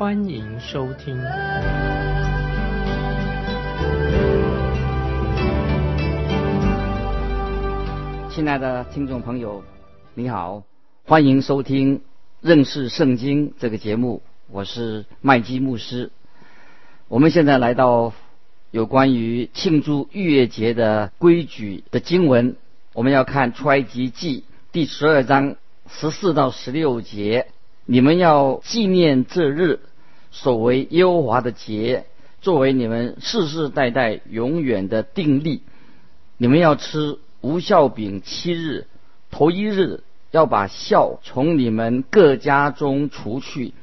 欢迎收听。亲爱的听众朋友，你好，欢迎收听。认识圣经这个节目，我是麦基牧师。我们现在来到有关于庆祝逾越节的规矩的经文，我们要看出埃及记第十二章十四到十六节。你们要纪念这日，守为耶和华的节，作为你们世世代代永远的定例。你们要吃无酵饼七日，头一日。要把孝从你们各家中除去，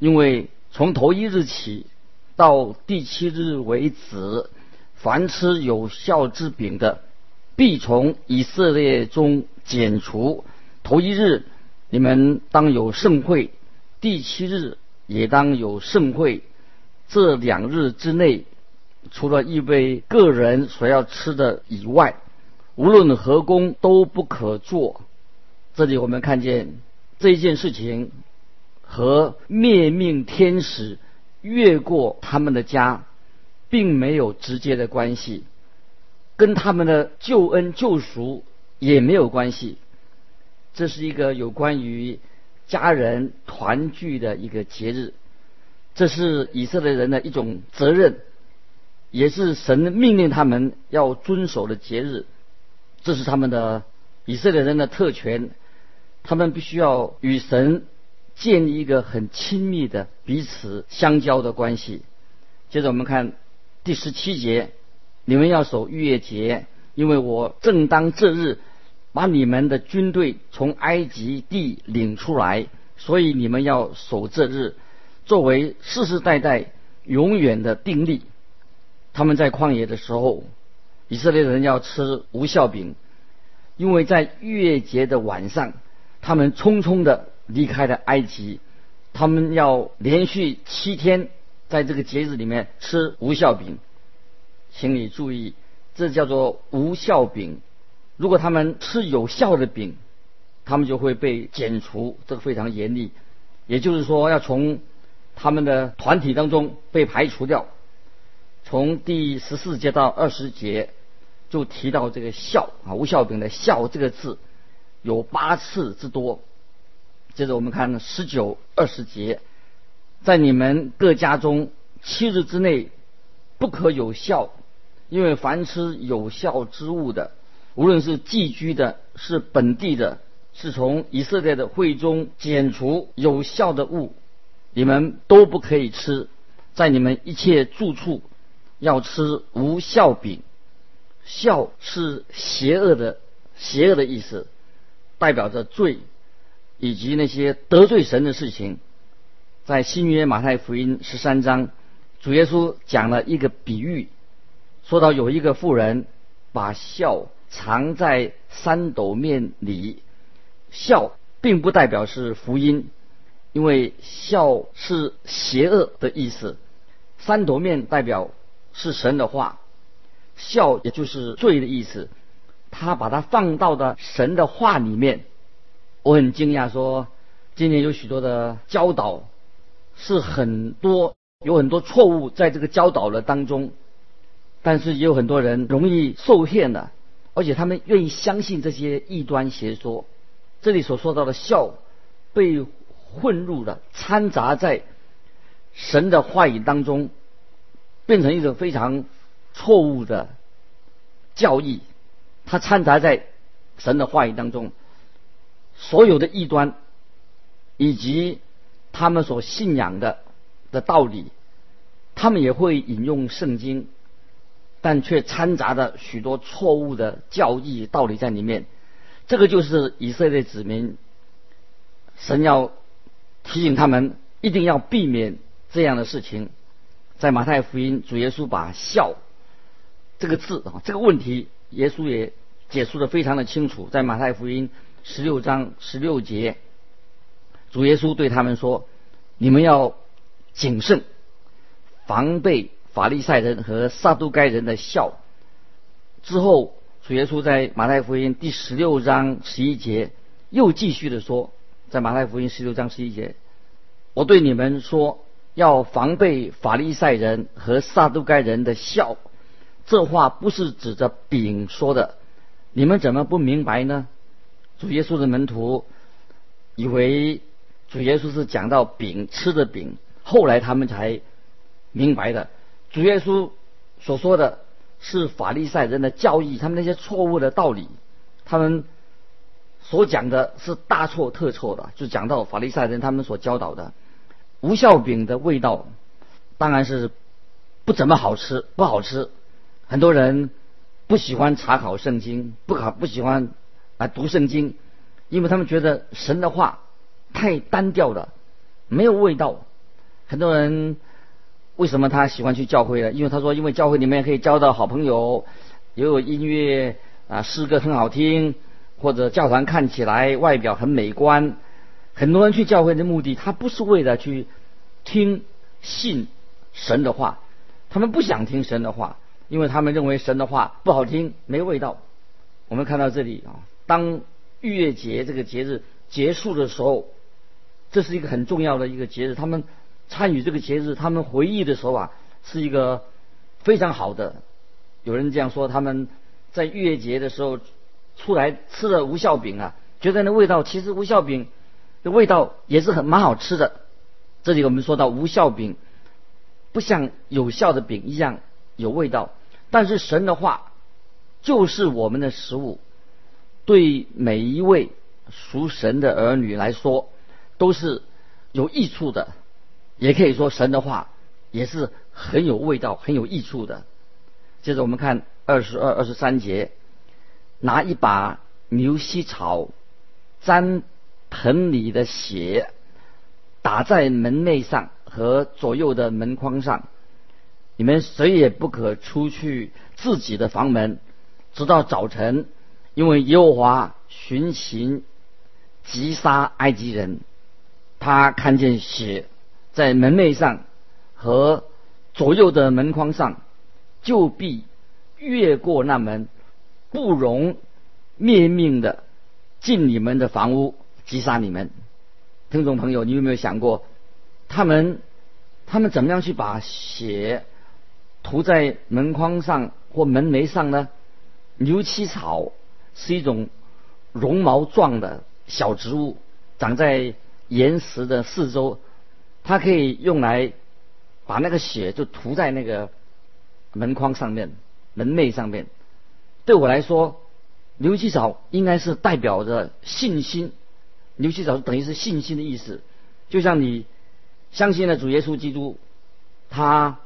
因为从头一日起到第七日为止，凡吃有效之饼的，必从以色列中剪除。头一日你们当有盛会，第七日也当有盛会。这两日之内，除了预备个人所要吃的以外，无论何工都不可做。这里我们看见这一件事情和灭命天使越过他们的家，并没有直接的关系，跟他们的救恩救赎也没有关系。这是一个有关于家人团聚的一个节日，这是以色列人的一种责任，也是神命令他们要遵守的节日。这是他们的以色列人的特权。他们必须要与神建立一个很亲密的彼此相交的关系。接着我们看第十七节：你们要守逾越节，因为我正当这日把你们的军队从埃及地领出来，所以你们要守这日，作为世世代代永远的定例。他们在旷野的时候，以色列人要吃无酵饼，因为在逾越节的晚上。他们匆匆的离开了埃及，他们要连续七天在这个节日里面吃无效饼，请你注意，这叫做无效饼。如果他们吃有效的饼，他们就会被剪除，这个非常严厉。也就是说，要从他们的团体当中被排除掉。从第十四节到二十节，就提到这个效啊，无效饼的效这个字。有八次之多。接着我们看十九、二十节，在你们各家中七日之内不可有效，因为凡吃有效之物的，无论是寄居的，是本地的，是从以色列的会中剪除有效的物，你们都不可以吃。在你们一切住处要吃无效饼，效是邪恶的，邪恶的意思。代表着罪，以及那些得罪神的事情，在新约马太福音十三章，主耶稣讲了一个比喻，说到有一个妇人把孝藏在三斗面里，笑并不代表是福音，因为笑是邪恶的意思，三斗面代表是神的话，笑也就是罪的意思。他把它放到的神的话里面，我很惊讶，说今年有许多的教导是很多有很多错误在这个教导的当中，但是也有很多人容易受骗的，而且他们愿意相信这些异端邪说。这里所说到的笑被混入了，掺杂在神的话语当中，变成一种非常错误的教义。它掺杂在神的话语当中，所有的异端以及他们所信仰的的道理，他们也会引用圣经，但却掺杂着许多错误的教义道理在里面。这个就是以色列子民，神要提醒他们一定要避免这样的事情。在马太福音，主耶稣把笑这个字啊这个问题，耶稣也解释的非常的清楚。在马太福音十六章十六节，主耶稣对他们说：“你们要谨慎，防备法利赛人和撒都该人的笑。”之后，主耶稣在马太福音第十六章十一节又继续的说，在马太福音十六章十一节，我对你们说。要防备法利赛人和撒都该人的笑，这话不是指着饼说的，你们怎么不明白呢？主耶稣的门徒以为主耶稣是讲到饼吃的饼，后来他们才明白的。主耶稣所说的是法利赛人的教义，他们那些错误的道理，他们所讲的是大错特错的，就讲到法利赛人他们所教导的。无效饼的味道当然是不怎么好吃，不好吃。很多人不喜欢查考圣经，不考不喜欢啊读圣经，因为他们觉得神的话太单调了，没有味道。很多人为什么他喜欢去教会呢？因为他说，因为教会里面可以交到好朋友，也有音乐啊，诗歌很好听，或者教堂看起来外表很美观。很多人去教会的目的，他不是为了去听信神的话，他们不想听神的话，因为他们认为神的话不好听，没味道。我们看到这里啊，当逾越节这个节日结束的时候，这是一个很重要的一个节日。他们参与这个节日，他们回忆的时候啊，是一个非常好的。有人这样说，他们在月节的时候出来吃了无效饼啊，觉得那味道其实无效饼。的味道也是很蛮好吃的。这里我们说到无效饼，不像有效的饼一样有味道，但是神的话就是我们的食物，对每一位属神的儿女来说都是有益处的。也可以说神的话也是很有味道、很有益处的。接着我们看二十二、二十三节，拿一把牛膝草沾。盆里的血打在门内上和左右的门框上，你们谁也不可出去自己的房门，直到早晨，因为耶和华巡行击杀埃及人，他看见血在门楣上和左右的门框上，就必越过那门，不容灭命的进你们的房屋。击杀你们，听众朋友，你有没有想过，他们他们怎么样去把血涂在门框上或门楣上呢？牛膝草是一种绒毛状的小植物，长在岩石的四周，它可以用来把那个血就涂在那个门框上面、门楣上面。对我来说，牛膝草应该是代表着信心。牛膝草等于是信心的意思，就像你相信了主耶稣基督，他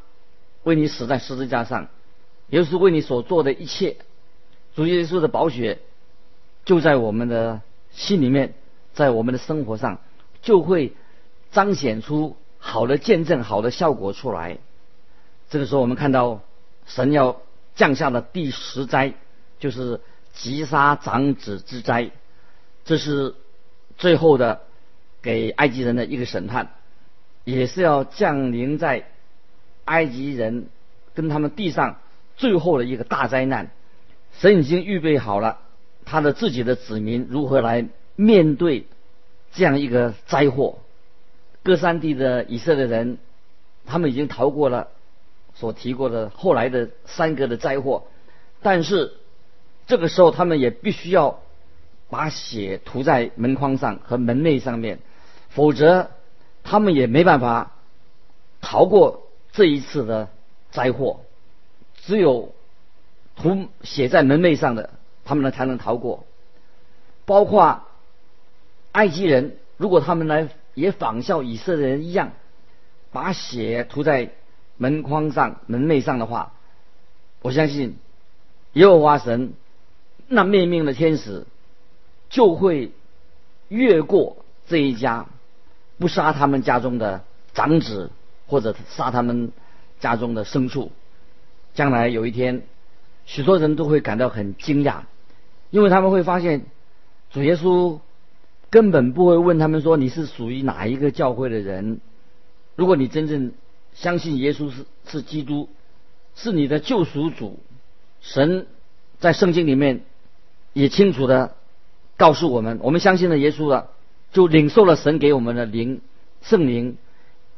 为你死在十字架上，也就是为你所做的一切，主耶稣的宝血就在我们的心里面，在我们的生活上就会彰显出好的见证、好的效果出来。这个时候，我们看到神要降下的第十灾，就是击杀长子之灾，这是。最后的给埃及人的一个审判，也是要降临在埃及人跟他们地上最后的一个大灾难。神已经预备好了他的自己的子民如何来面对这样一个灾祸。各山地的以色列人，他们已经逃过了所提过的后来的三个的灾祸，但是这个时候他们也必须要。把血涂在门框上和门内上面，否则他们也没办法逃过这一次的灾祸。只有涂写在门楣上的，他们呢才能逃过。包括埃及人，如果他们来也仿效以色列人一样，把血涂在门框上、门楣上的话，我相信耶和华神那灭命的天使。就会越过这一家，不杀他们家中的长子，或者杀他们家中的牲畜。将来有一天，许多人都会感到很惊讶，因为他们会发现主耶稣根本不会问他们说你是属于哪一个教会的人。如果你真正相信耶稣是是基督，是你的救赎主，神在圣经里面也清楚的告诉我们，我们相信了耶稣了，就领受了神给我们的灵圣灵，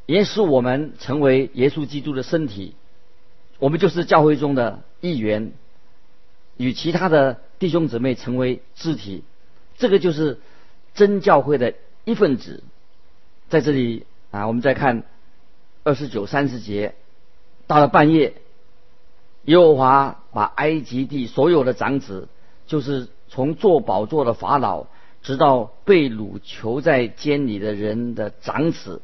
也使我们成为耶稣基督的身体。我们就是教会中的一员，与其他的弟兄姊妹成为肢体，这个就是真教会的一份子。在这里啊，我们再看二十九、三十节，到了半夜，耶和华把埃及地所有的长子，就是从做宝座的法老，直到被掳囚在监里的人的长子，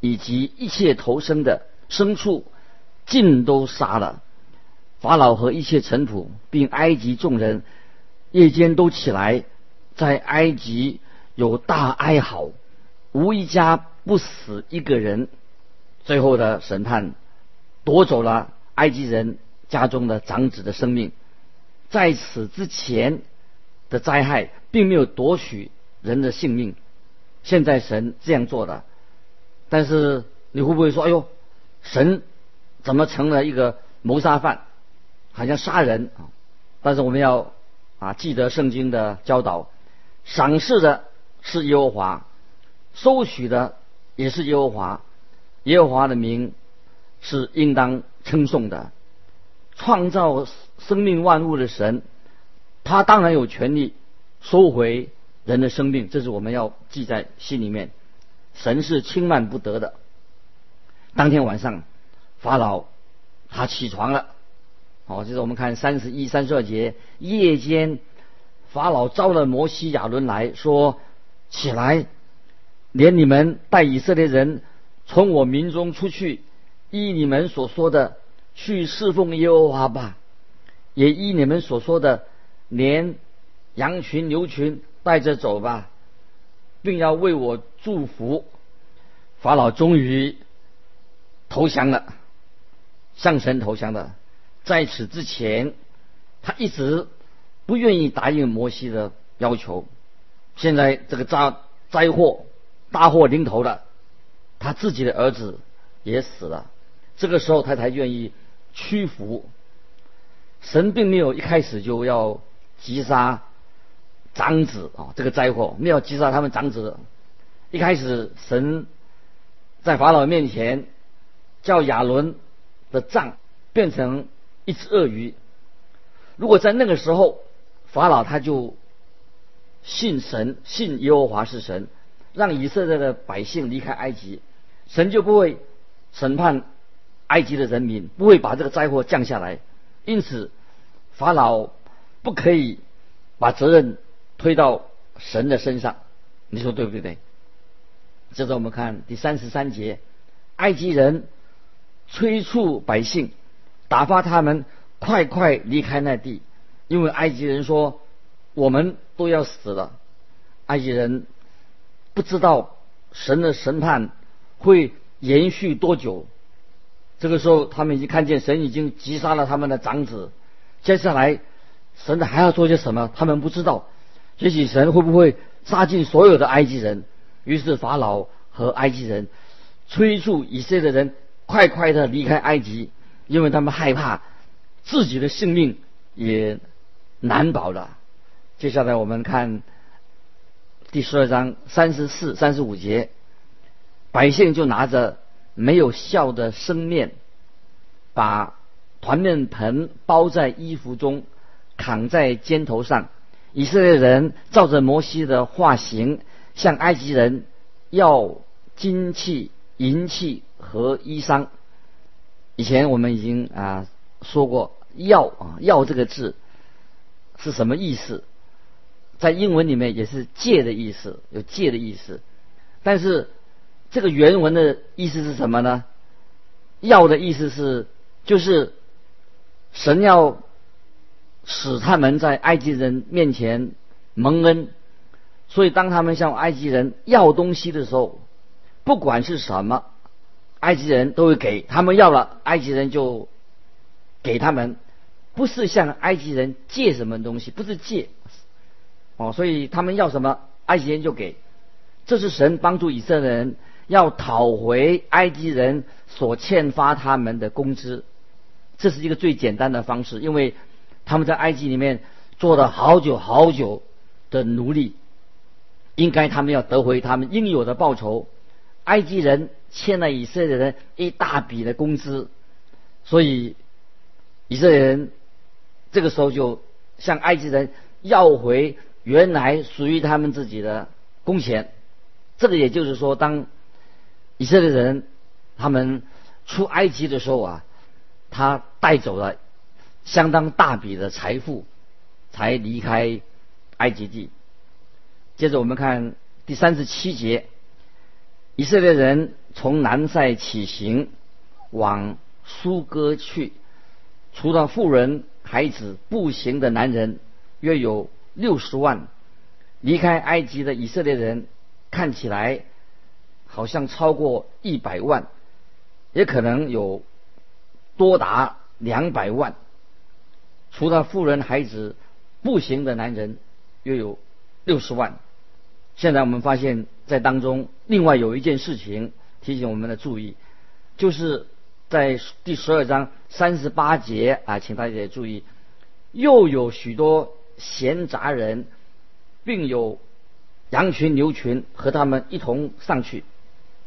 以及一切投生的牲畜。尽都杀了，法老和一切臣仆，并埃及众人，夜间都起来，在埃及有大哀嚎，无一家不死一个人。最后的审判夺走了埃及人家中的长子的生命，在此之前的灾害并没有夺取人的性命，现在神这样做的，但是你会不会说：“哎呦，神？”怎么成了一个谋杀犯，好像杀人啊？但是我们要啊记得圣经的教导，赏赐的是耶和华，收取的也是耶和华，耶和华的名是应当称颂的。创造生命万物的神，他当然有权利收回人的生命，这是我们要记在心里面。神是轻慢不得的。当天晚上。法老他起床了，好，就是我们看三十一、三十二节，夜间法老召了摩西、亚伦来说：“起来，连你们带以色列人从我民中出去，依你们所说的去侍奉耶和华吧，也依你们所说的连羊群、牛群带着走吧，并要为我祝福。”法老终于投降了。向神投降的，在此之前，他一直不愿意答应摩西的要求。现在这个灾灾祸大祸临头了，他自己的儿子也死了，这个时候他才愿意屈服。神并没有一开始就要击杀长子啊，这个灾祸没有击杀他们长子。一开始神在法老面前叫亚伦。的杖变成一只鳄鱼。如果在那个时候，法老他就信神，信耶和华是神，让以色列的百姓离开埃及，神就不会审判埃及的人民，不会把这个灾祸降下来。因此，法老不可以把责任推到神的身上。你说对不对？接着我们看第三十三节，埃及人。催促百姓，打发他们快快离开那地，因为埃及人说我们都要死了。埃及人不知道神的审判会延续多久。这个时候，他们已经看见神已经击杀了他们的长子。接下来，神还要做些什么？他们不知道。也许神会不会杀尽所有的埃及人？于是法老和埃及人催促以色列人。快快的离开埃及，因为他们害怕自己的性命也难保了。接下来我们看第十二章三十四、三十五节，百姓就拿着没有笑的生面，把团面盆包在衣服中，扛在肩头上。以色列人照着摩西的画形，向埃及人要金器、银器。和衣裳，以前我们已经啊说过，要啊要这个字是什么意思？在英文里面也是借的意思，有借的意思。但是这个原文的意思是什么呢？要的意思是就是神要使他们在埃及人面前蒙恩，所以当他们向埃及人要东西的时候，不管是什么。埃及人都会给他们要了，埃及人就给他们，不是向埃及人借什么东西，不是借，哦，所以他们要什么，埃及人就给。这是神帮助以色列人要讨回埃及人所欠发他们的工资，这是一个最简单的方式，因为他们在埃及里面做了好久好久的奴隶，应该他们要得回他们应有的报酬。埃及人欠了以色列人一大笔的工资，所以以色列人这个时候就向埃及人要回原来属于他们自己的工钱。这个也就是说，当以色列人他们出埃及的时候啊，他带走了相当大笔的财富，才离开埃及地。接着我们看第三十七节，以色列人从南塞起行，往苏哥去，除了富人、孩子、步行的男人，约有六十万。离开埃及的以色列人。看起来好像超过一百万，也可能有多达两百万。除了富人、孩子、步行的男人，约有六十万。现在我们发现，在当中另外有一件事情提醒我们的注意，就是在第十二章三十八节啊，请大家注意，又有许多闲杂人，并有。羊群、牛群和他们一同上去。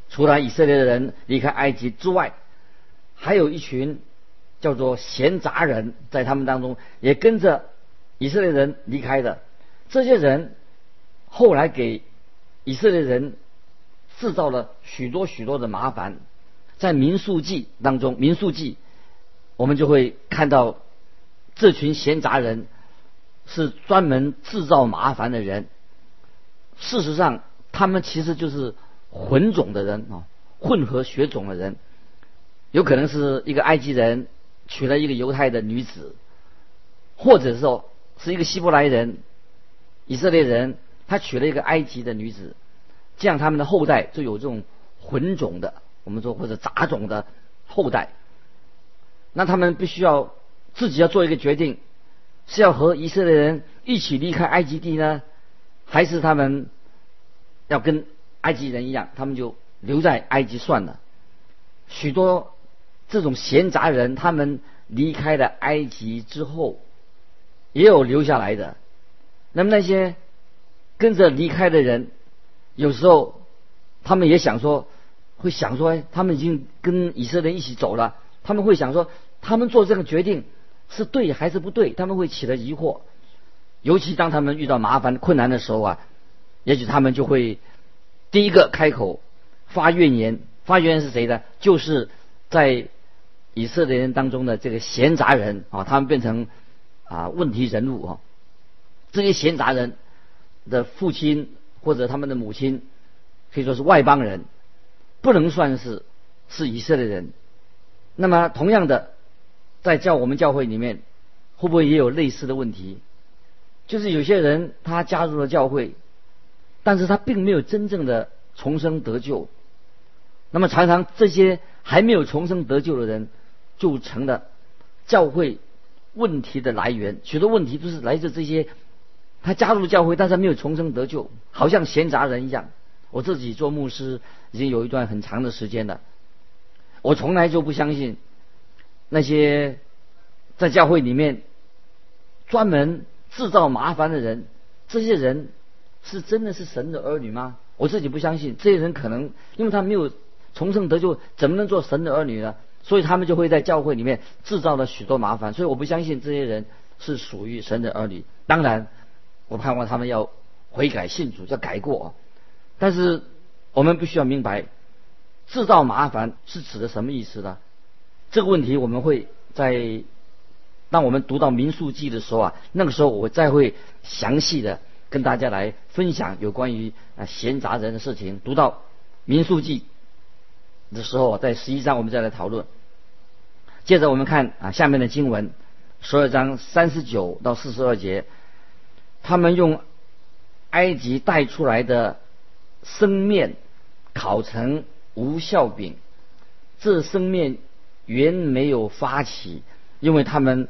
除了以色列的人离开埃及之外，还有一群叫做闲杂人，在他们当中也跟着以色列人离开的。这些人后来给以色列人制造了许多许多的麻烦。在民数记当中，民数记我们就会看到这群闲杂人是专门制造麻烦的人。事实上，他们其实就是混种的人啊，混合血种的人，有可能是一个埃及人娶了一个犹太的女子，或者说是一个希伯来人、以色列人，他娶了一个埃及的女子，这样他们的后代就有这种混种的，我们说或者杂种的后代。那他们必须要自己要做一个决定，是要和以色列人一起离开埃及地呢？还是他们要跟埃及人一样，他们就留在埃及算了。许多这种闲杂人，他们离开了埃及之后，也有留下来的。那么那些跟着离开的人，有时候他们也想说，会想说，他们已经跟以色列一起走了，他们会想说，他们做这个决定是对还是不对？他们会起了疑惑。尤其当他们遇到麻烦困难的时候啊，也许他们就会第一个开口发怨言。发怨言是谁呢？就是在以色列人当中的这个闲杂人啊，他们变成啊问题人物啊。这些闲杂人的父亲或者他们的母亲可以说是外邦人，不能算是是以色列人。那么同样的，在教我们教会里面，会不会也有类似的问题？就是有些人他加入了教会，但是他并没有真正的重生得救。那么常常这些还没有重生得救的人，就成了教会问题的来源。许多问题都是来自这些他加入教会，但是没有重生得救，好像闲杂人一样。我自己做牧师已经有一段很长的时间了，我从来就不相信那些在教会里面专门。制造麻烦的人，这些人是真的是神的儿女吗？我自己不相信。这些人可能因为他没有重生得救，怎么能做神的儿女呢？所以他们就会在教会里面制造了许多麻烦。所以我不相信这些人是属于神的儿女。当然，我盼望他们要悔改信主，要改过。但是我们必须要明白，制造麻烦是指的什么意思呢？这个问题我们会在。当我们读到民数记的时候啊，那个时候我再会详细的跟大家来分享有关于啊闲杂人的事情。读到民数记的时候，在十一章我们再来讨论。接着我们看啊下面的经文，十二章三十九到四十二节，他们用埃及带出来的生面烤成无效饼，这生面原没有发起，因为他们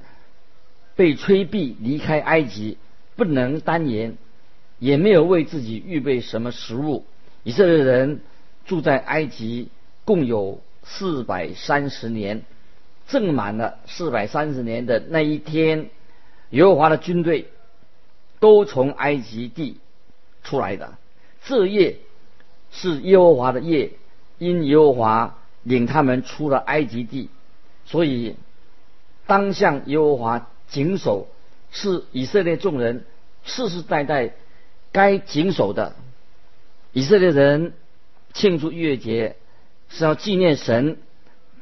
被催逼离开埃及，不能单言，也没有为自己预备什么食物。以色列人住在埃及共有四百三十年，正满了四百三十年的那一天，耶和华的军队都从埃及地出来的。这夜是耶和华的夜，因耶和华领他们出了埃及地，所以当向耶和华谨守，是以色列众人世世代代该谨守的。以色列人庆祝逾越节是要纪念神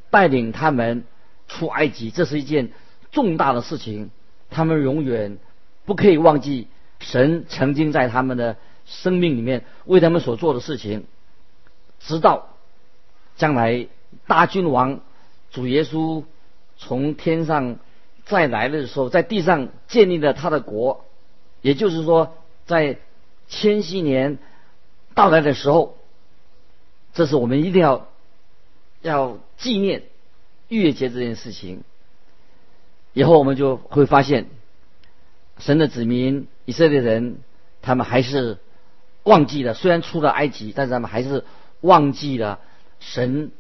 带领他们出埃及，这是一件重大的事情。他们永远不可以忘记神曾经在他们的生命里面为他们所做的事情，直到将来大君王主耶稣从天上再来的时候，在地上建立了他的国，也就是说，在千禧年。到来的时候，这是我们一定要要纪念逾越节这件事情。以后我们就会发现，神的子民以色列人，他们还是忘记了，虽然出了埃及，但是他们还是忘记了神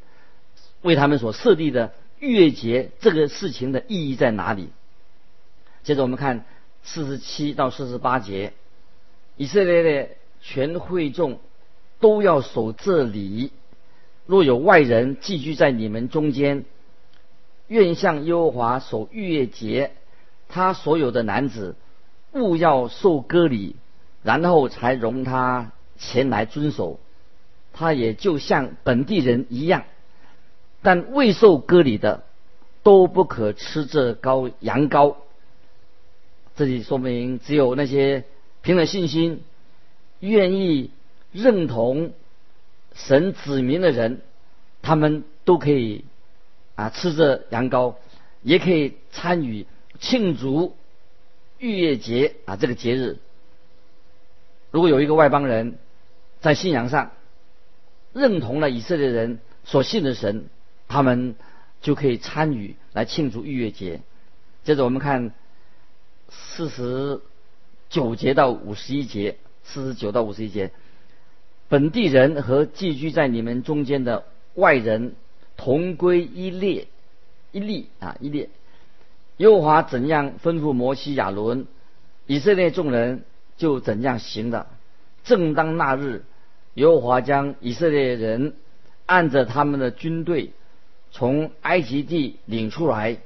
为他们所设立的逾越节这个事情的意义在哪里。接着我们看四十七到四十八节，以色列的。全会众都要守这里。若有外人寄居在你们中间，愿向耶和华守逾越节，他所有的男子勿要受割礼，然后才容他前来遵守。他也就像本地人一样，但未受割礼的都不可吃这羔羊羔。这里说明，只有那些凭着信心。愿意认同神子民的人，他们都可以啊吃着羊羔，也可以参与庆祝逾越节啊这个节日。如果有一个外邦人在信仰上认同了以色列人所信的神，他们就可以参与来庆祝逾越节。接着我们看四十九节到五十一节。四十九到五十一节，本地人和寄居在你们中间的外人同归一列，一例啊一列。耶和华怎样吩咐摩西亚伦，以色列众人就怎样行的。正当那日，耶和华将以色列人按着他们的军队从埃及地领出来。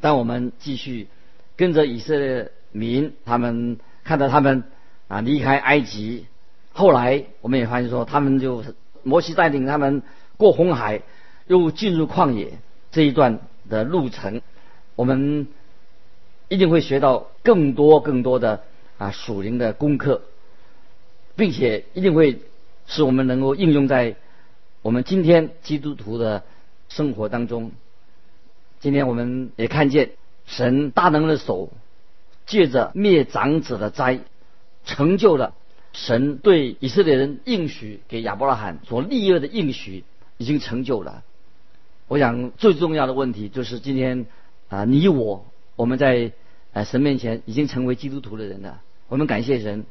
当我们继续跟着以色列民，他们看到他们。啊，离开埃及，后来我们也发现说，他们就摩西带领他们过红海，又进入旷野这一段的路程，我们一定会学到更多更多的啊属灵的功课，并且一定会使我们能够应用在我们今天基督徒的生活当中。今天我们也看见神大能的手，借着灭长子的灾。成就了神对以色列人应许给亚伯拉罕所立约的应许，已经成就了。我想最重要的问题就是今天啊，你我我们在神面前已经成为基督徒的人了。我们感谢神，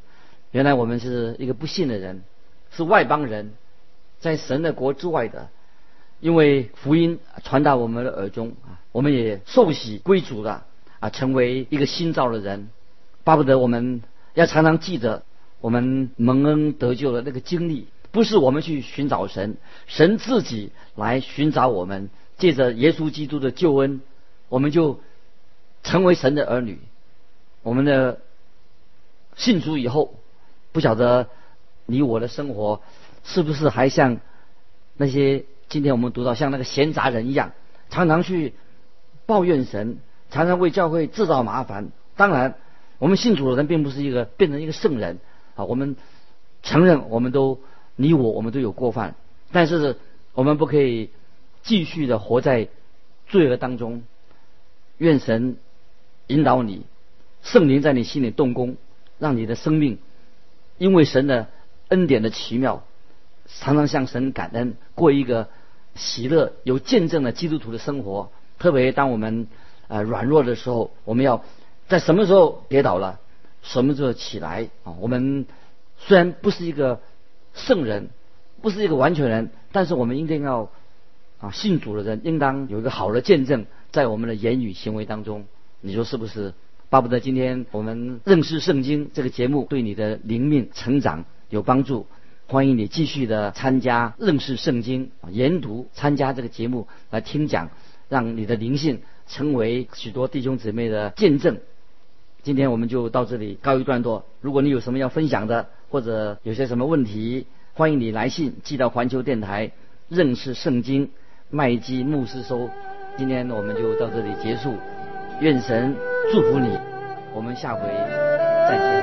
原来我们是一个不信的人，是外邦人，在神的国之外的。因为福音传到我们的耳中啊，我们也受洗归主了啊，成为一个新造的人，巴不得我们。要常常记得，我们蒙恩得救的那个经历，不是我们去寻找神，神自己来寻找我们。借着耶稣基督的救恩，我们就成为神的儿女。我们的信主以后，不晓得你我的生活是不是还像那些今天我们读到像那个闲杂人一样，常常去抱怨神，常常为教会制造麻烦。当然。我们信主的人并不是一个变成一个圣人啊！我们承认，我们都你我，我们都有过犯，但是我们不可以继续的活在罪恶当中。愿神引导你，圣灵在你心里动工，让你的生命因为神的恩典的奇妙，常常向神感恩，过一个喜乐、有见证的基督徒的生活。特别当我们呃软弱的时候，我们要在什么时候跌倒了，什么时候起来啊？我们虽然不是一个圣人，不是一个完全人，但是我们一定要啊信主的人应当有一个好的见证，在我们的言语行为当中，你说是不是？巴不得今天我们认识圣经这个节目对你的灵命成长有帮助。欢迎你继续的参加认识圣经研读，参加这个节目来听讲，让你的灵性成为许多弟兄姊妹的见证。今天我们就到这里告一段落。如果你有什么要分享的，或者有些什么问题，欢迎你来信寄到环球电台认识圣经麦基牧师收。今天我们就到这里结束，愿神祝福你，我们下回再见。